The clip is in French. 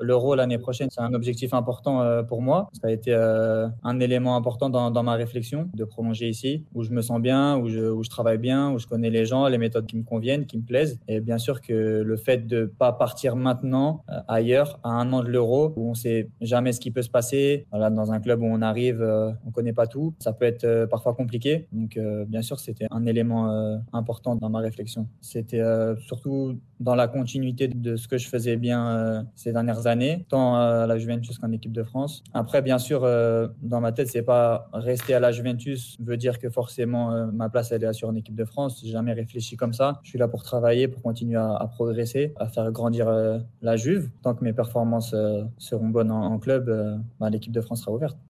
l'Euro l'année prochaine, c'est un objectif important euh, pour moi. Ça a été euh, un élément important dans, ma réflexion de prolonger ici, où je me sens bien, où je, travaille bien, où je connais les gens, les méthodes qui me conviennent, qui me plaisent. Et bien sûr que le fait de pas partir maintenant euh, ailleurs, à un an de l'Euro, où on sait jamais ce qui peut se passer, voilà, dans un club où on arrive, on connaît pas tout, ça peut être parfois compliqué. Donc bien sûr, c'était un élément important dans ma réflexion. C'était surtout dans la continuité de ce que je faisais bien ces dernières années, tant à la Juventus qu'en équipe de France. Après, bien sûr, dans ma tête, c'est pas rester à la Juventus veut dire que forcément ma place elle est sur une équipe de France. J'ai jamais réfléchi comme ça. Je suis là pour travailler, pour continuer à, progresser, à faire grandir la Juve. Tant que mes performances seront bonnes en, en club, bah, l'équipe de France sera ouverte.